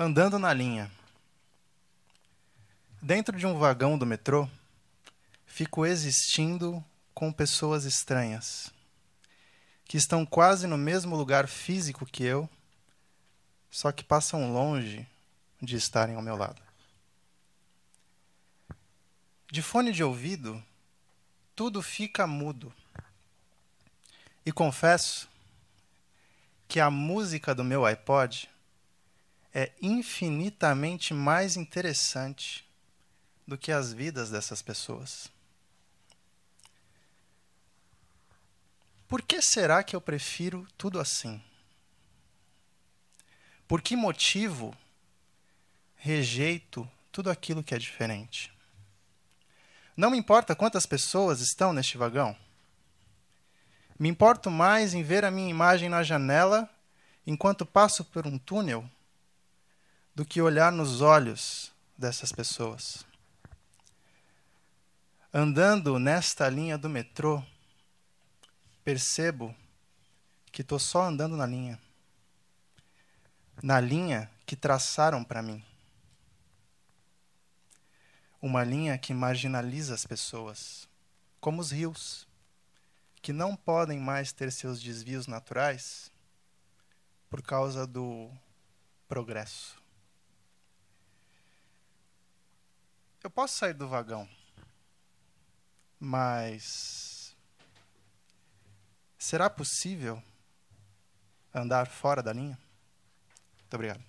Andando na linha. Dentro de um vagão do metrô, fico existindo com pessoas estranhas, que estão quase no mesmo lugar físico que eu, só que passam longe de estarem ao meu lado. De fone de ouvido, tudo fica mudo. E confesso que a música do meu iPod é infinitamente mais interessante do que as vidas dessas pessoas. Por que será que eu prefiro tudo assim? Por que motivo rejeito tudo aquilo que é diferente? Não me importa quantas pessoas estão neste vagão. Me importo mais em ver a minha imagem na janela enquanto passo por um túnel do que olhar nos olhos dessas pessoas. Andando nesta linha do metrô, percebo que estou só andando na linha. Na linha que traçaram para mim. Uma linha que marginaliza as pessoas, como os rios, que não podem mais ter seus desvios naturais por causa do progresso. Eu posso sair do vagão, mas será possível andar fora da linha? Muito obrigado.